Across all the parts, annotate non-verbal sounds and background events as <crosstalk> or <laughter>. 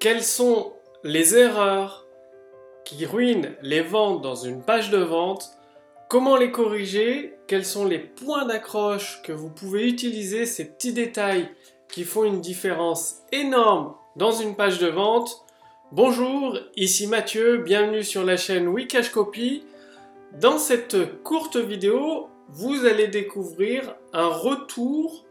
quelles sont les erreurs qui ruinent les ventes dans une page de vente, comment les corriger, quels sont les points d'accroche que vous pouvez utiliser, ces petits détails qui font une différence énorme dans une page de vente. Bonjour, ici Mathieu, bienvenue sur la chaîne Wikash Copy. Dans cette courte vidéo, vous allez découvrir un retour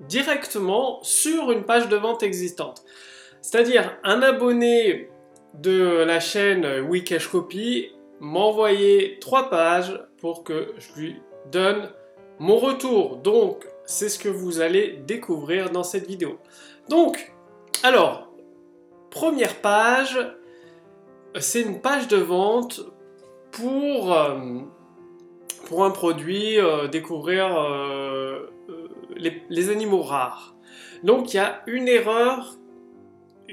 directement sur une page de vente existante. C'est-à-dire un abonné de la chaîne Wikash Copy m'envoyait trois pages pour que je lui donne mon retour. Donc, c'est ce que vous allez découvrir dans cette vidéo. Donc, alors, première page, c'est une page de vente pour, euh, pour un produit, euh, découvrir euh, les, animaux rares. Donc, il y a une erreur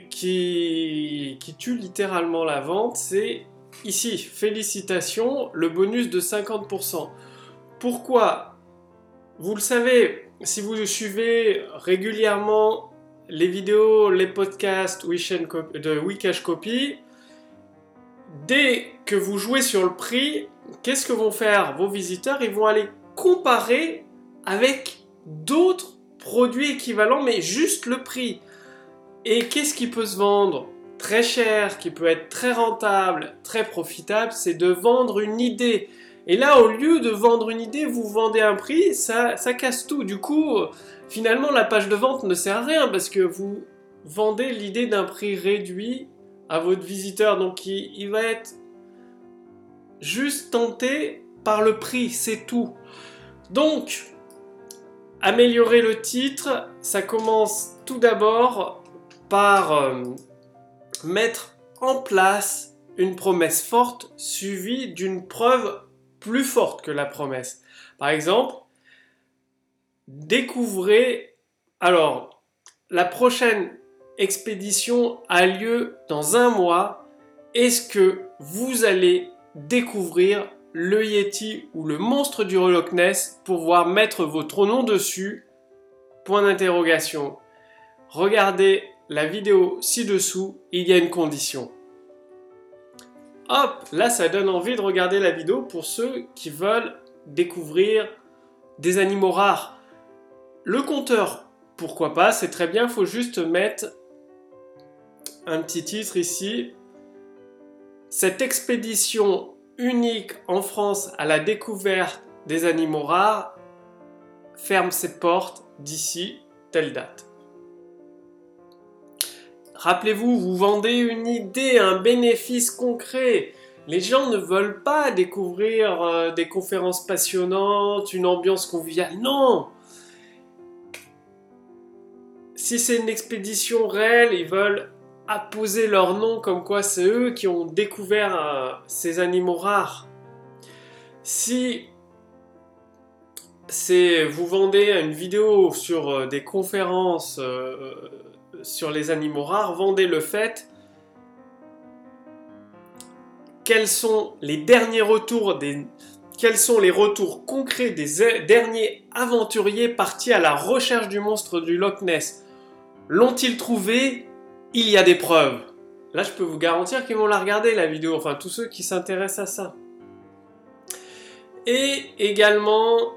qui, tue littéralement la vente, c'est ici, félicitations, le bonus de 50%. Pourquoi? Vous le savez, si vous suivez régulièrement les vidéos, les podcasts de Wikash Copy, dès que vous jouez sur le prix, qu'est-ce que vont faire vos visiteurs? Ils vont aller comparer avec d'autres produits équivalents, mais juste le prix. Et qu'est-ce qui peut se vendre très cher, qui peut être très rentable, très profitable, c'est de vendre une idée. Et là, au lieu de vendre une idée, vous vendez un prix, ça, casse tout. Du coup, finalement, la page de vente ne sert à rien parce que vous vendez l'idée d'un prix réduit à votre visiteur. Donc, il, il va être juste tenté par le prix, c'est tout. Donc, améliorer le titre, ça commence tout d'abord par euh, mettre en place une promesse forte suivie d'une preuve plus forte que la promesse. Par exemple, découvrez, alors, la prochaine expédition a lieu dans un mois. Est-ce que vous allez découvrir le Yeti ou le monstre du Loch Ness pour pouvoir mettre votre nom dessus? Point d'interrogation. Regardez la vidéo ci-dessous, il y a une condition. Hop, là ça donne envie de regarder la vidéo pour ceux qui veulent découvrir des animaux rares. Le compteur, pourquoi pas, c'est très bien, faut juste mettre un petit titre ici. Cette expédition unique en France à la découverte des animaux rares ferme ses portes d'ici telle date. Rappelez-vous, vous vendez une idée, un bénéfice concret. Les gens ne veulent pas découvrir euh, des conférences passionnantes, une ambiance conviviale. Non Si c'est une expédition réelle, ils veulent apposer leur nom comme quoi c'est eux qui ont découvert euh, ces animaux rares. Si c'est vous vendez une vidéo sur euh, des conférences sur les animaux rares, vendez le fait quels sont les derniers retours des quels sont les retours concrets des derniers aventuriers partis à la recherche du monstre du Loch Ness? L'ont-ils trouvé? Il y a des preuves. Là, je peux vous garantir qu'ils vont la regarder, la vidéo, enfin tous ceux qui s'intéressent à ça. Et également,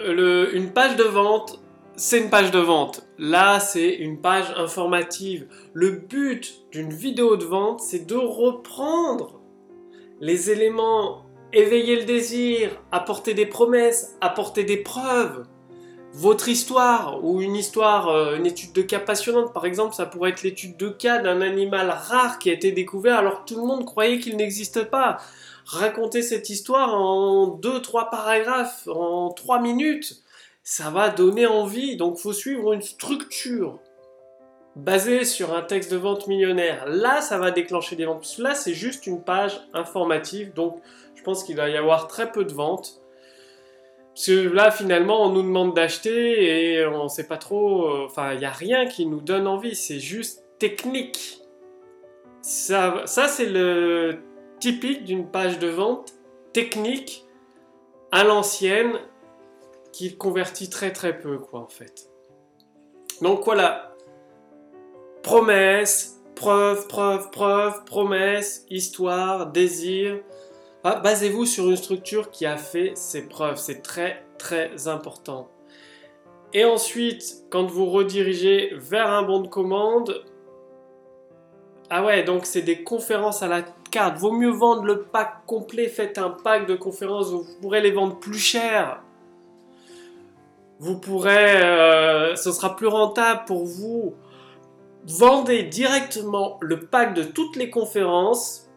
une page de vente c'est une page de vente. Là, c'est une page informative. Le but d'une vidéo de vente, c'est de reprendre les éléments, éveiller le désir, apporter des promesses, apporter des preuves. Votre histoire ou une histoire, euh, une étude de cas passionnante, par exemple, ça pourrait être l'étude de cas d'un animal rare qui a été découvert alors que tout le monde croyait qu'il n'existe pas. Raconter cette histoire en deux, trois paragraphes, en trois minutes ça va donner envie. Donc faut suivre une structure basée sur un texte de vente millionnaire. Là, ça va déclencher des ventes. Là, c'est juste une page informative. Donc je pense qu'il va y avoir très peu de ventes. Parce que là, finalement, on nous demande d'acheter et on ne sait pas trop. Euh, enfin, il n'y a rien qui nous donne envie. C'est juste technique. Ça, ça c'est le typique d'une page de vente technique à l'ancienne qui convertit très très peu, quoi, en fait. Donc voilà, promesse, preuve, preuve, preuve, promesse, histoire, désir. Ah, basez-vous sur une structure qui a fait ses preuves. C'est très, très important. Et ensuite, quand vous redirigez vers un bon de commande, ah ouais, donc c'est des conférences à la carte. Vaut mieux vendre le pack complet. Faites un pack de conférences vous pourrez les vendre plus cher. Vous pourrez, euh, ce sera plus rentable pour vous. Vendez directement le pack de toutes les conférences.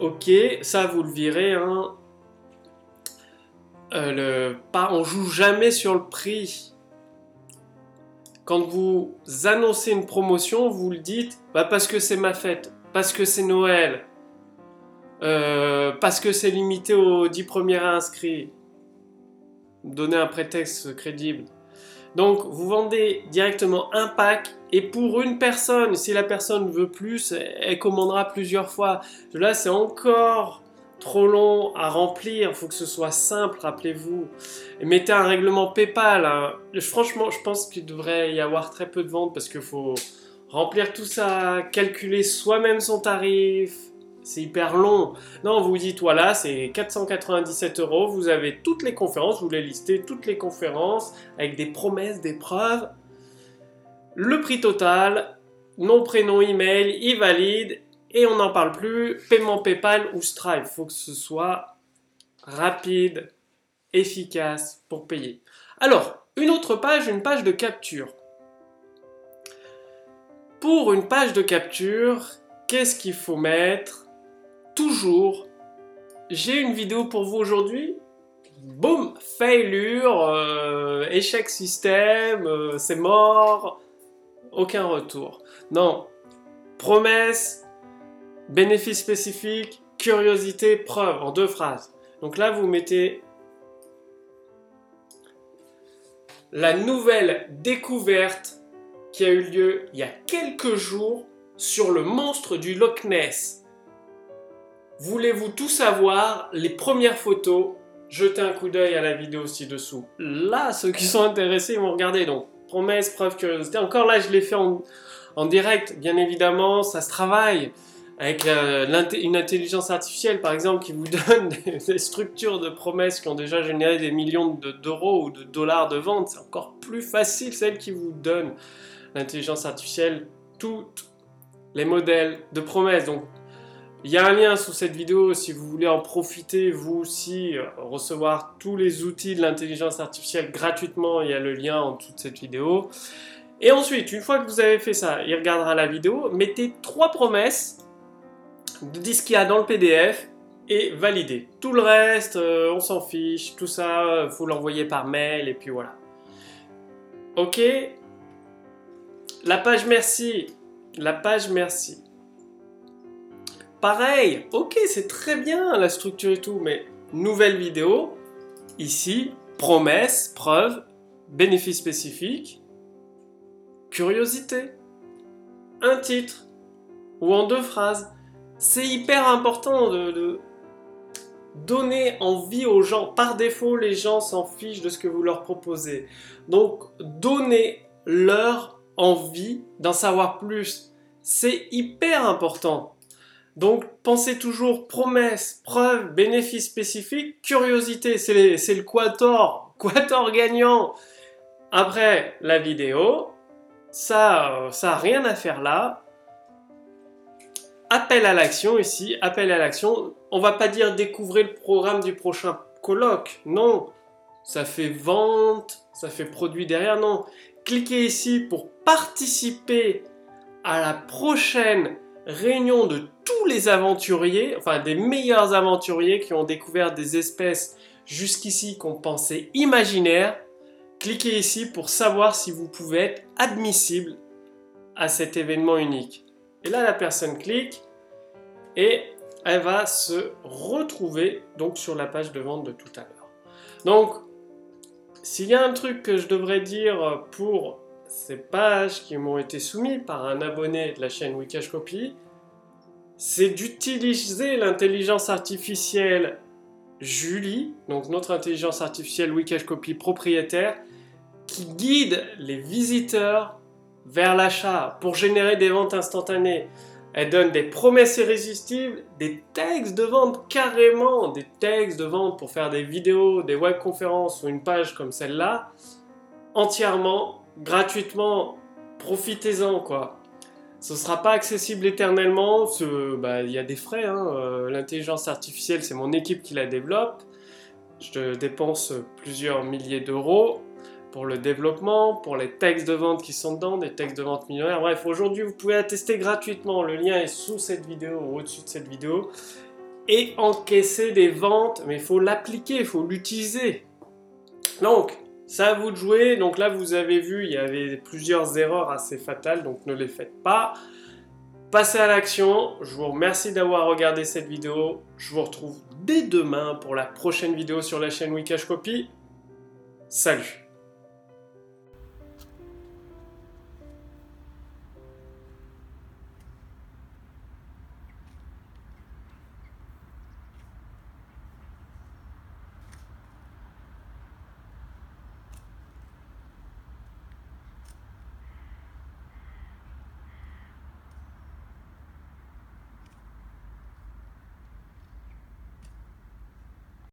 Ok, ça vous le virez. Hein. Euh, joue jamais sur le prix quand vous annoncez une promotion, vous le dites bah, parce que c'est ma fête, parce que c'est Noël, euh, parce que c'est limité aux 10 premiers inscrits. Donnez un prétexte crédible. Donc vous vendez directement un pack et pour une personne, si la personne veut plus, elle commandera plusieurs fois. Là c'est encore trop long à remplir, il faut que ce soit simple, rappelez-vous. Et mettez un règlement PayPal. Hein. Franchement, je pense qu'il devrait y avoir très peu de ventes parce qu'il faut remplir tout ça, calculer soi-même son tarif. C'est hyper long. Non, vous dites voilà, c'est 497 euros. Vous avez toutes les conférences, vous les listez, toutes les conférences avec des promesses, des preuves. Le prix total, nom, prénom, email, il valide et on n'en parle plus, paiement PayPal ou Stripe. Il faut que ce soit rapide, efficace pour payer. Alors, une autre page, une page de capture. Pour une page de capture, qu'est-ce qu'il faut mettre? J'ai une vidéo pour vous aujourd'hui. Boum, failure, euh, échec système, euh, c'est mort, aucun retour. Non, promesse, bénéfice spécifique, curiosité, preuve, en deux phrases. Donc là, vous mettez la nouvelle découverte qui a eu lieu il y a quelques jours sur le monstre du Loch Ness. Voulez-vous tout savoir Les premières photos, jetez un coup d'œil à la vidéo ci-dessous. Là, ceux qui sont intéressés vont regarder. Donc, promesse, preuve, curiosité. Encore là, je l'ai fait en, direct, bien évidemment, ça se travaille avec euh, une intelligence artificielle, par exemple, qui vous <laughs> donne des, structures de promesses qui ont déjà généré des millions d'euros ou de dollars de vente, c'est encore plus facile, celle qui vous donne l'intelligence artificielle, toutes les modèles de promesses. Il y a un lien sous cette vidéo si vous voulez en profiter, vous aussi, euh, recevoir tous les outils de l'intelligence artificielle gratuitement, il y a le lien en dessous de cette vidéo. Et ensuite, une fois que vous avez fait ça, il regardera la vidéo, mettez trois promesses de ce qu'il y a dans le PDF et valider. Tout le reste, euh, on s'en fiche, tout ça, vous l'envoyez par mail et puis voilà. Ok? La page merci. La page merci. Pareil, ok, c'est très bien la structure et tout, mais nouvelle vidéo, ici, promesse, preuve, bénéfice spécifique, curiosité. Un titre ou en deux phrases c'est hyper important de, donner envie aux gens. Par défaut, les gens s'en fichent de ce que vous leur proposez. Donc, donnez-leur envie d'en savoir plus. C'est hyper important. Donc, pensez toujours promesse, preuve, bénéfice spécifique, curiosité. C'est le quator, <laughs> quator gagnant. Après la vidéo, ça, ça n'a rien à faire là appel à l'action ici, appel à l'action. On va pas dire découvrez le programme du prochain colloque, non. Ça fait vente, ça fait produit derrière, non. Cliquez ici pour participer à la prochaine réunion de tous les aventuriers, enfin des meilleurs aventuriers qui ont découvert des espèces jusqu'ici qu'on pensait imaginaires. Cliquez ici pour savoir si vous pouvez être admissible à cet événement unique. Et là, la personne clique et elle va se retrouver donc sur la page de vente de tout à l'heure. Donc, s'il y a un truc que je devrais dire pour ces pages qui m'ont été soumises par un abonné de la chaîne Wikash Copy, c'est d'utiliser l'intelligence artificielle Julie, donc notre intelligence artificielle Wikash Copy propriétaire, qui guide les visiteurs vers l'achat pour générer des ventes instantanées. Elle donne des promesses irrésistibles, des textes de vente carrément, des textes de vente pour faire des vidéos, des webconférences ou une page comme celle-là, entièrement, gratuitement, profitez-en quoi. Ce sera pas accessible éternellement, bah, il y a des frais, hein. euh, l'intelligence artificielle c'est mon équipe qui la développe, je dépense plusieurs milliers d'euros, pour le développement, pour les textes de vente qui sont dedans, des textes de vente millionnaires. Bref, aujourd'hui, vous pouvez attester gratuitement. Le lien est sous cette vidéo ou au-dessus de cette vidéo. Et encaisser des ventes, mais il faut l'appliquer, il faut l'utiliser. Donc, ça à vous de jouer. Donc là, vous avez vu, il y avait plusieurs erreurs assez fatales, donc ne les faites pas. Passez à l'action. Je vous remercie d'avoir regardé cette vidéo. Je vous retrouve dès demain pour la prochaine vidéo sur la chaîne Wikash Copy. Salut